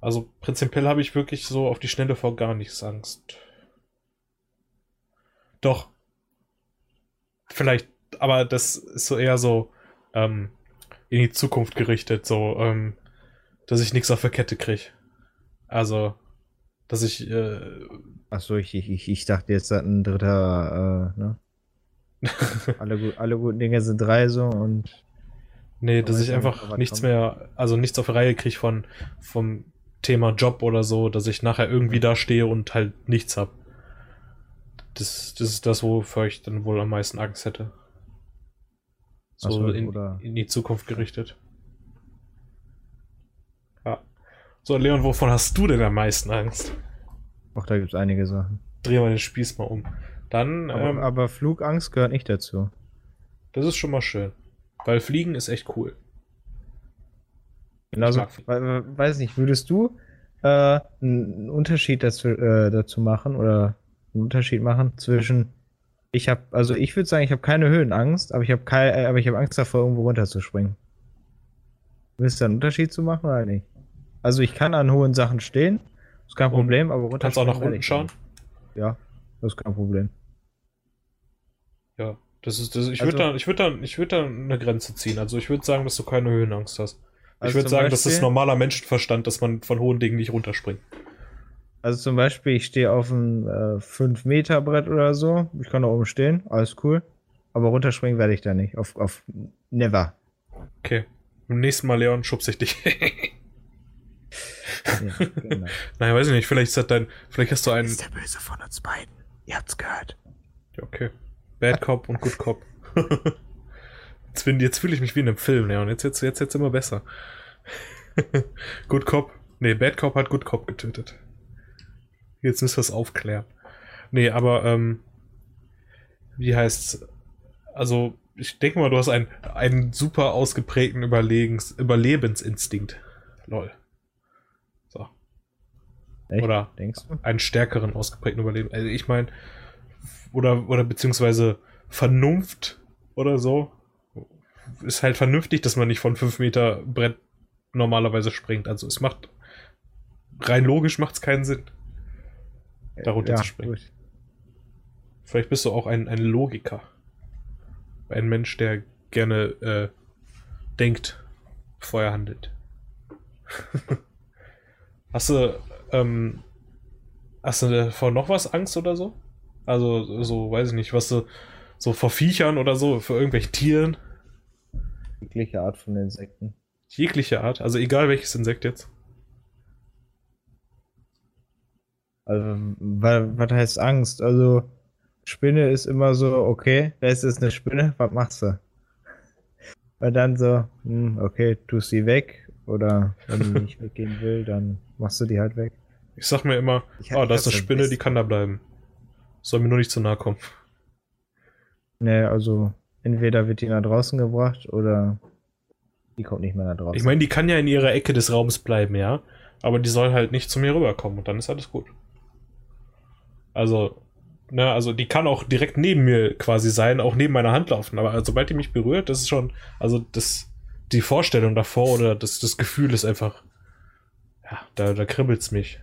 Also prinzipiell habe ich wirklich so auf die Schnelle vor gar nichts Angst. Doch. Vielleicht, aber das ist so eher so ähm, in die Zukunft gerichtet, so, ähm, dass ich nichts auf der Kette kriege. Also, Dass ich, äh, Achso, ich, ich, ich, dachte jetzt hat ein dritter, äh, ne? *laughs* alle, alle guten Dinge sind drei so und nee, dass ich einfach nichts kommt. mehr, also nichts auf die Reihe kriege von, vom Thema Job oder so, dass ich nachher irgendwie da stehe und halt nichts hab. Das, das ist das, wofür ich dann wohl am meisten Angst hätte. So Ach so, in, oder- in die Zukunft gerichtet. Ja. So, Leon, wovon hast du denn am meisten Angst? auch da gibt's einige Sachen. Dreh mal den Spieß mal um. Dann, Aber, ähm, aber Flugangst gehört nicht dazu. das ist schon mal schön. Weil Fliegen ist echt cool. We- weiß nicht, würdest du äh, einen Unterschied dazu, äh, dazu machen oder einen Unterschied machen zwischen ich habe, also ich würde sagen, ich habe keine Höhenangst, aber ich habe kein, äh, aber ich habe Angst davor, irgendwo runterzuspringen. Willst du einen Unterschied zu machen oder nicht? Also ich kann an hohen Sachen stehen, ist kein Problem, aber Du kannst auch nach unten schauen. Ja, das ist kein Problem. Ja, das ist, das, ich Also- würde da, ich würde da, ich würde da eine Grenze ziehen. Also ich würde sagen, dass du keine Höhenangst hast. ich Also würde sagen, das ist Beispiel- normaler Menschenverstand, dass man von hohen Dingen nicht runterspringt. Also zum Beispiel, ich stehe auf einem äh, 5-Meter-Brett oder so. Ich kann da oben stehen, alles cool. Aber runterspringen werde ich da nicht. Auf, auf never. Okay. Beim nächsten Mal, Leon, schubse ich dich. *laughs* Ja, genau. Nein, weiß ich nicht. Vielleicht ist das dein, vielleicht hast du einen. der Böse von uns beiden. Ihr habt's gehört. Ja, okay. Bad Cop und Good Cop. *laughs* jetzt jetzt fühle ich mich wie in einem Film, Leon. Jetzt, jetzt, jetzt, jetzt immer besser. *laughs* Good Cop. Nee, Bad Cop hat Good Cop getötet. Jetzt müssen wir es aufklären. Nee, aber, ähm, wie heißt's? Also, ich denke mal, du hast einen, einen super ausgeprägten Überlegens, Überlebensinstinkt. Lol. So. Echt? Oder Denkst du? einen stärkeren ausgeprägten Überleben. Also ich meine, oder, oder beziehungsweise Vernunft oder so. Ist halt vernünftig, dass man nicht von 5 Meter Brett normalerweise springt. Also es macht rein logisch macht es keinen Sinn. Darunter zu springen. gut. Vielleicht bist du auch ein, ein Logiker. Ein Mensch, der gerne äh, denkt, bevor er handelt. *laughs* hast du, ähm, hast du vor noch was Angst oder so? Also, so, weiß ich nicht, was du, so vor Viechern oder so, vor irgendwelchen Tieren? Jegliche Art von Insekten. Jegliche Art, also egal welches Insekt jetzt. Also, wa- was heißt Angst? Also, Spinne ist immer so, okay, das ist eine Spinne, was machst du? Und dann so, hm, okay, tust sie weg. Oder wenn die nicht *laughs* weggehen will, dann machst du die halt weg. Ich sag mir immer, Ich oh, da ist eine Spinne, die kann da bleiben. Soll mir nur nicht zu nahe kommen. Ne, also entweder wird die nach draußen gebracht oder die kommt nicht mehr nach draußen. Ich meine, die kann ja in ihrer Ecke des Raums bleiben, ja. Aber die soll halt nicht zu mir rüberkommen und dann ist alles gut. Also, ne, also die kann auch direkt neben mir quasi sein, auch neben meiner Hand laufen. Aber sobald die mich berührt, das ist schon, also das, die Vorstellung davor oder das, das Gefühl ist einfach, ja, da, da kribbelt's mich.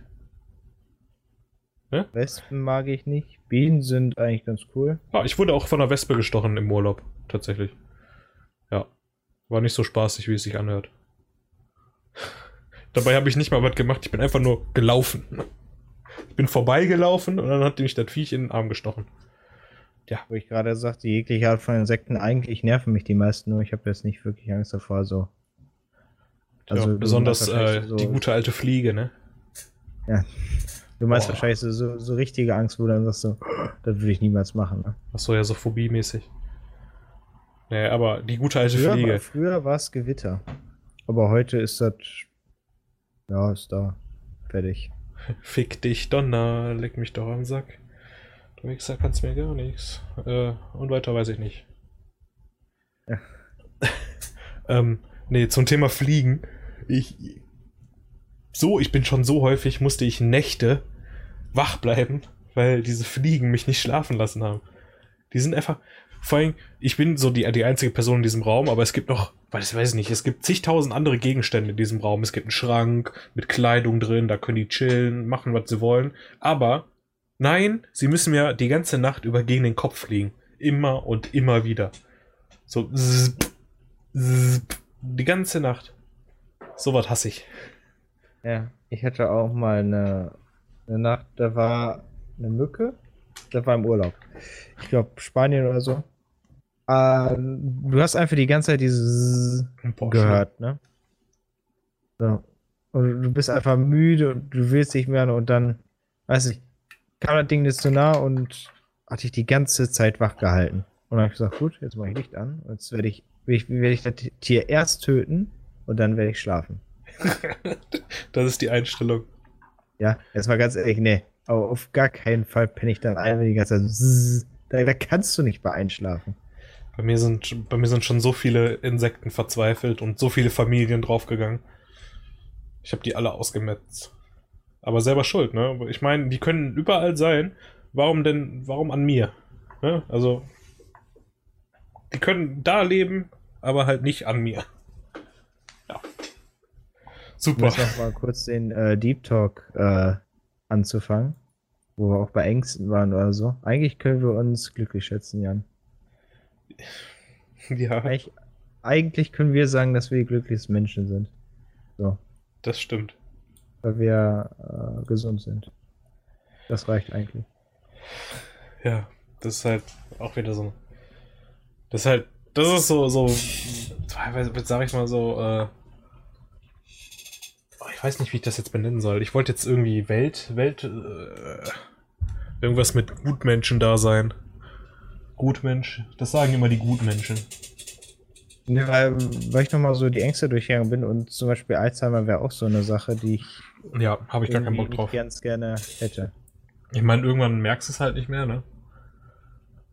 Wespen mag ich nicht. Bienen sind eigentlich ganz cool. Ah, ich wurde auch von einer Wespe gestochen im Urlaub, tatsächlich. Ja. War nicht so spaßig, wie es sich anhört. *laughs* Dabei habe ich nicht mal was gemacht, ich bin einfach nur gelaufen. Ich bin vorbeigelaufen und dann hat mich das Viech in den Arm gestochen. Wo ich gerade sagte, jegliche Art von Insekten, eigentlich nerven mich die meisten nur. Ich habe jetzt nicht wirklich Angst davor. So. Also, ja, besonders äh, so- die gute alte Fliege, ne? Du meinst Boah. wahrscheinlich so, so, richtige Angst, wo du dann sagst, so, das würde ich niemals machen. Ne? Achso, ja, so phobiemäßig. Nee, aber die gute alte Früher, war- Fliege. früher war es Gewitter. Aber heute ist das. Ja, ist da. Fertig. Fick dich, Donner, leck mich doch am Sack. Du Wichser kannst mir gar nichts. Äh, und weiter weiß ich nicht. Ja. *laughs* ähm, nee, zum Thema Fliegen. Ich. So, ich bin schon so häufig, musste ich Nächte wach bleiben, weil diese Fliegen mich nicht schlafen lassen haben. Die sind einfach. Vor allem, ich bin so die, die einzige Person in diesem Raum, aber es gibt noch, weiß, weiß ich nicht, es gibt zigtausend andere Gegenstände in diesem Raum. Es gibt einen Schrank mit Kleidung drin, da können die chillen, machen, was sie wollen. Aber nein, sie müssen mir die ganze Nacht über gegen den Kopf fliegen. Immer und immer wieder. So, zzzp, zzzp, die ganze Nacht. So was hasse ich. Ja, ich hatte auch mal eine Eine Nacht, da war eine Mücke. Da war im Urlaub. Ich glaube Spanien oder so. Äh, du hast einfach die ganze Zeit dieses gehört, ne? So. Und du bist einfach müde und du willst nicht mehr und dann, weiß ich, kam das Ding nicht so nah und hatte ich die ganze Zeit wach gehalten. Und dann habe ich gesagt, gut, jetzt mache ich Licht an. Und jetzt werde ich, werde ich, werde ich das Tier erst töten und dann werde ich schlafen. *laughs* das ist die Einstellung. Ja, jetzt mal ganz ehrlich, nee. Aber auf gar keinen Fall penne ich dann ein, wenn die ganze Zeit da, da kannst du nicht bei einschlafen. Bei mir, sind, bei mir sind schon so viele Insekten verzweifelt und so viele Familien draufgegangen. Ich habe die alle ausgemetzt. Aber selber schuld, ne? Ich meine, die können überall sein. Warum denn, warum an mir? Ne? Also, die können da leben, aber halt nicht an mir. Ja. Super. Ich muss noch mal kurz den äh, Deep Talk äh, anzufangen, wo wir auch bei Ängsten waren oder so. Eigentlich können wir uns glücklich schätzen, Jan. *laughs* Ja. Eigentlich, eigentlich können wir sagen, dass wir die glücklichsten Menschen sind. So. Das stimmt. Weil wir äh, gesund sind. Das reicht eigentlich. Ja, das ist halt auch wieder so. Das ist halt, das ist so, so, sag ich mal so, äh, oh, ich weiß nicht, wie ich das jetzt benennen soll. Ich wollte jetzt irgendwie Welt, Welt, äh, irgendwas mit Gutmenschen da sein. Gutmensch, das sagen immer die Gutmenschen. Ne, weil, weil ich nochmal so die Ängste durchgegangen bin und zum Beispiel Alzheimer wäre auch so eine Sache, die ich. Ja, habe ich gar keinen Bock drauf. ganz gerne hätte. Ich meine, irgendwann merkst du es halt nicht mehr, ne?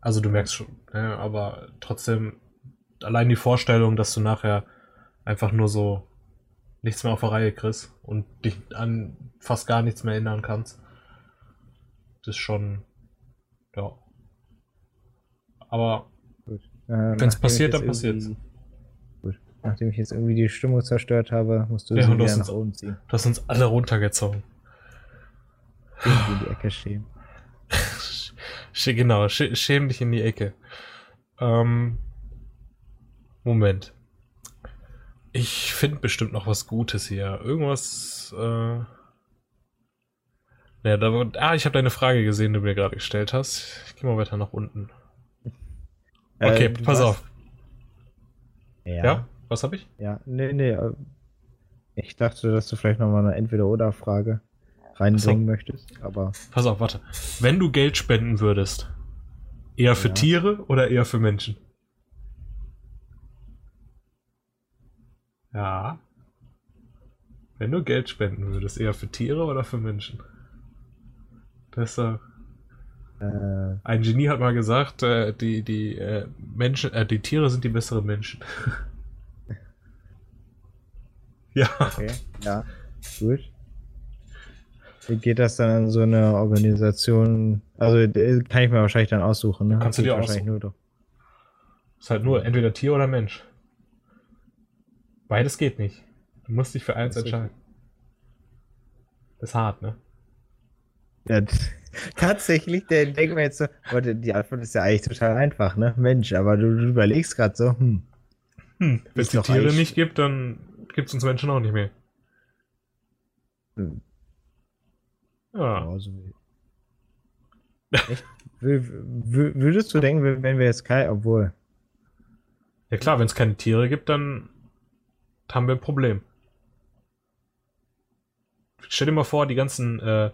Also du merkst schon, ne? aber trotzdem, allein die Vorstellung, dass du nachher einfach nur so nichts mehr auf der Reihe kriegst und dich an fast gar nichts mehr erinnern kannst, das ist schon, ja. Aber äh, wenn es passiert, dann passiert Nachdem ich jetzt irgendwie die Stimmung zerstört habe, musst du ja, sie wieder nach oben ziehen. Du hast uns alle runtergezogen. Irgendwie in die Ecke schämen. *laughs* genau, schäm dich in die Ecke. Ähm, Moment. Ich finde bestimmt noch was Gutes hier. Irgendwas. Äh, ja, da, ah, ich habe deine Frage gesehen, die du mir gerade gestellt hast. Ich gehe mal weiter nach unten. Okay, äh, pass auf. Ja. ja? Was habe ich? Ja, nee, nee. Äh, ich dachte, dass du vielleicht nochmal eine Entweder-Oder-Frage reinbringen so. möchtest, aber. Pass auf, warte. Wenn du Geld spenden würdest, eher für ja. Tiere oder eher für Menschen? Ja. Wenn du Geld spenden würdest, eher für Tiere oder für Menschen? Besser. Äh, Ein Genie hat mal gesagt, äh, die, die äh, Menschen, äh, die Tiere sind die besseren Menschen. *laughs* Ja. Okay, ja. Gut. Wie geht das dann an so eine Organisation? Also kann ich mir wahrscheinlich dann aussuchen, ne? Kannst du dir wahrscheinlich aussuchen. nur Ist halt nur entweder Tier oder Mensch. Beides geht nicht. Du musst dich für eins entscheiden. Das ist hart, ne? Ja, tatsächlich, der denkt mir jetzt so, die Antwort ist ja eigentlich total einfach, ne? Mensch, aber du, du überlegst gerade so, hm. Hm, wenn es die Tiere nicht gibt, dann gibt es uns Menschen auch nicht mehr. Hm. Ja. Also, echt? Würdest du denken, wenn wir jetzt kein, obwohl. Ja klar, wenn es keine Tiere gibt, dann haben wir ein Problem. Stell dir mal vor, die ganzen äh,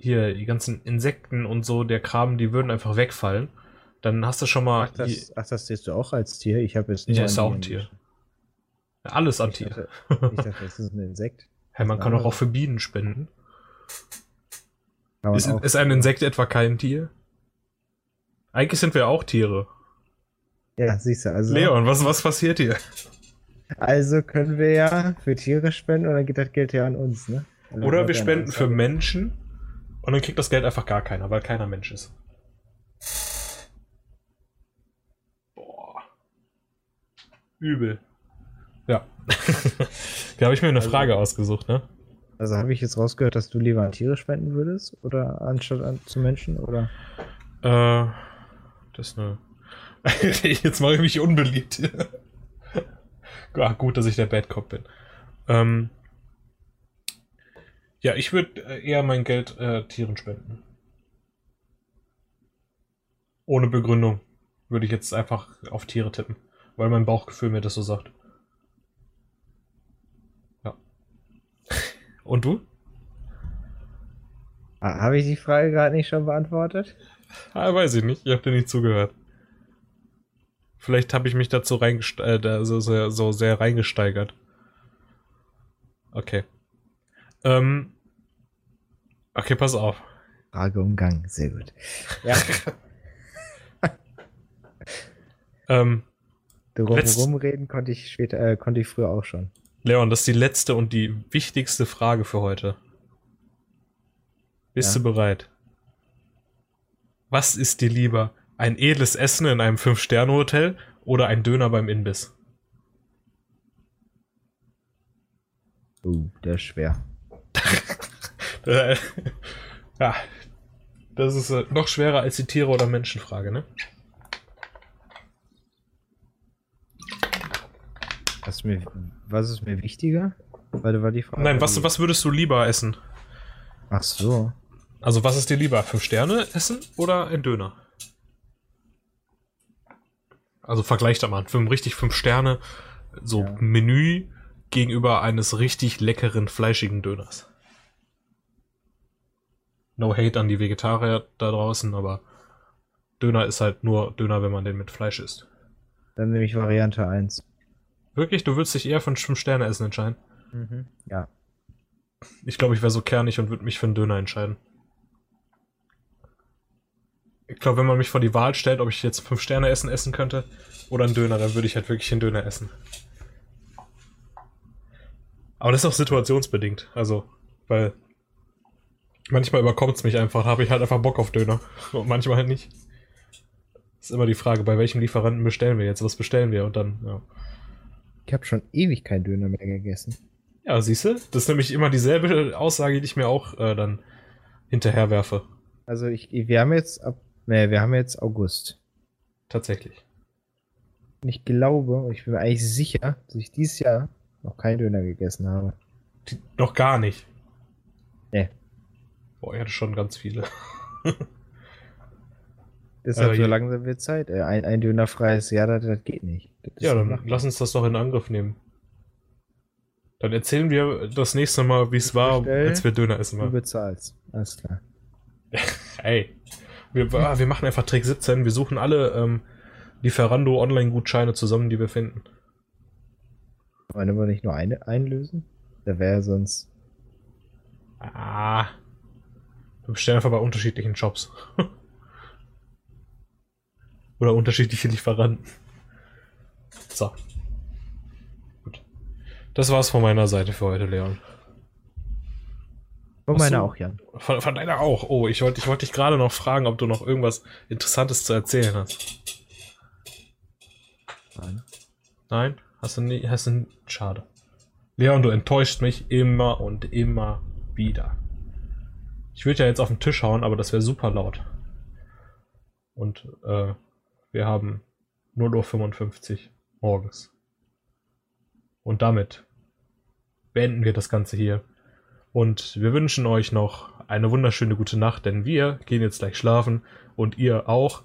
hier, die ganzen Insekten und so, der Kram, die würden einfach wegfallen. Dann hast du schon mal. Ach, das, ach, das siehst du auch als Tier? Ich habe es nicht. Ja, ist auch ein Tier. Alles an Tier. *laughs* Ich dachte, das ist ein Insekt. Hey, man kann doch auch für Bienen spenden. Ist, ist, ein Insekt etwa kein Tier? Eigentlich sind wir auch Tiere. Ja, siehst du, also. Leon, was, was passiert hier? Also können wir ja für Tiere spenden und dann geht das Geld ja an uns, ne? Oder, Oder wir spenden für Menschen und dann kriegt das Geld einfach gar keiner, weil keiner Mensch ist. Boah. Übel. Ja. *laughs* da habe ich mir eine also, Frage ausgesucht, ne? Also habe ich jetzt rausgehört, dass du lieber an Tiere spenden würdest oder anstatt an, zu Menschen oder? Äh, das ist eine. *laughs* jetzt mache ich mich unbeliebt. Ach, *laughs* gut, dass ich der Bad Cop bin. Ähm, Ja, ich würde äh, eher mein Geld äh, Tieren spenden. Ohne Begründung würde ich jetzt einfach auf Tiere tippen, weil mein Bauchgefühl mir das so sagt. Ja. *laughs* Und du? Habe ich die Frage gerade nicht schon beantwortet? Ah, weiß ich nicht. Ich habe dir nicht zugehört. Vielleicht habe ich mich dazu reingesteigert, äh, so, so, so sehr reingesteigert. Okay. Ähm. Okay, pass auf. Frage umgangen, sehr gut. Ja. *laughs* Ähm, Letzt- rumreden konnte ich später, äh, konnte ich früher auch schon. Leon, das ist die letzte und die wichtigste Frage für heute. Bist Ja. du bereit? Was ist dir lieber? Ein edles Essen in einem Fünf-Sterne-Hotel oder ein Döner beim Imbiss? Uh, der ist schwer. Äh, *laughs* ja, das ist äh, noch schwerer als die Tiere- oder Menschenfrage, ne? Was ist mir, was ist mir wichtiger? Warte, war die Frage. Nein, was, was würdest du lieber essen? Ach so. Also, was ist dir lieber? Fünf Sterne essen oder ein Döner? Also, vergleich da mal. Fünf, richtig fünf Sterne, so Ja. Menü gegenüber eines richtig leckeren, fleischigen Döners. No hate an die Vegetarier da draußen, aber Döner ist halt nur Döner, wenn man den mit Fleisch isst. Dann nehme ich Variante 1. Wirklich? Du würdest dich eher für ein fünf Sterne essen entscheiden? Mhm. Ja. Ich glaube, ich wäre so kernig und würde mich für einen Döner entscheiden. Ich glaube, wenn man mich vor die Wahl stellt, ob ich jetzt fünf Sterne essen essen könnte oder einen Döner, dann würde ich halt wirklich einen Döner essen. Aber das ist auch situationsbedingt. Also, weil manchmal überkommt es mich einfach, habe ich halt einfach Bock auf Döner. *laughs* Und manchmal halt nicht. Ist immer die Frage, bei welchem Lieferanten bestellen wir jetzt? Was bestellen wir? Und dann, ja. Ich habe schon ewig keinen Döner mehr gegessen. Ja, siehst du? Das ist nämlich immer dieselbe Aussage, die ich mir auch äh, dann hinterherwerfe. Also ich, wir haben jetzt ab, nee, wir haben jetzt August. Tatsächlich. Und ich glaube, ich bin mir eigentlich sicher, dass ich dieses Jahr noch keinen Döner gegessen habe. Die, noch gar nicht. Boah, ich hatte schon ganz viele. *laughs* Deshalb Aber so langsam wird Zeit. Äh, Ein, ein Döner freies Jahr, das, das geht nicht. Das Ja, dann machbar. lass uns das doch in Angriff nehmen. Dann erzählen wir das nächste Mal, wie es war, als wir Döner essen Du waren. bezahlst. Alles klar. *laughs* Ey. Wir, ah, wir machen einfach Trick 17. Wir suchen alle ähm, Lieferando Online-Gutscheine zusammen, die wir finden. Wollen wir nicht nur eine einlösen? Da wäre sonst. Ah. Wir bestellen einfach bei unterschiedlichen Shops. *laughs* Oder unterschiedliche Lieferanten. So. Gut. Das war's von meiner Seite für heute, Leon. Von meiner so. auch, Jan. Von, von deiner auch. Oh, ich wollte ich wollte dich gerade noch fragen, ob du noch irgendwas Interessantes zu erzählen hast. Nein. Nein? Hast du nie, hast du nie, schade. Leon, du enttäuscht mich immer und immer wieder. Ich würde ja jetzt auf den Tisch hauen, aber das wäre super laut. Und äh, wir haben 0.55 Uhr morgens. Und damit beenden wir das Ganze hier. Und wir wünschen euch noch eine wunderschöne gute Nacht, denn wir gehen jetzt gleich schlafen und ihr auch.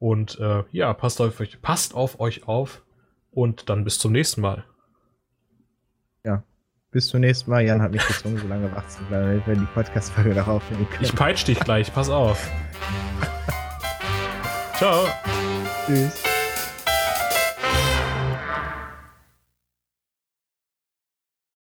Und äh, ja, passt auf euch, passt auf euch auf und dann bis zum nächsten Mal. Bis zum nächsten Mal. Jan hat mich gezwungen, so lange wach zu bleiben, damit wir die Podcast-Folge noch aufnehmen können. Ich peitsch dich gleich, pass auf. *laughs* Ciao. Tschüss.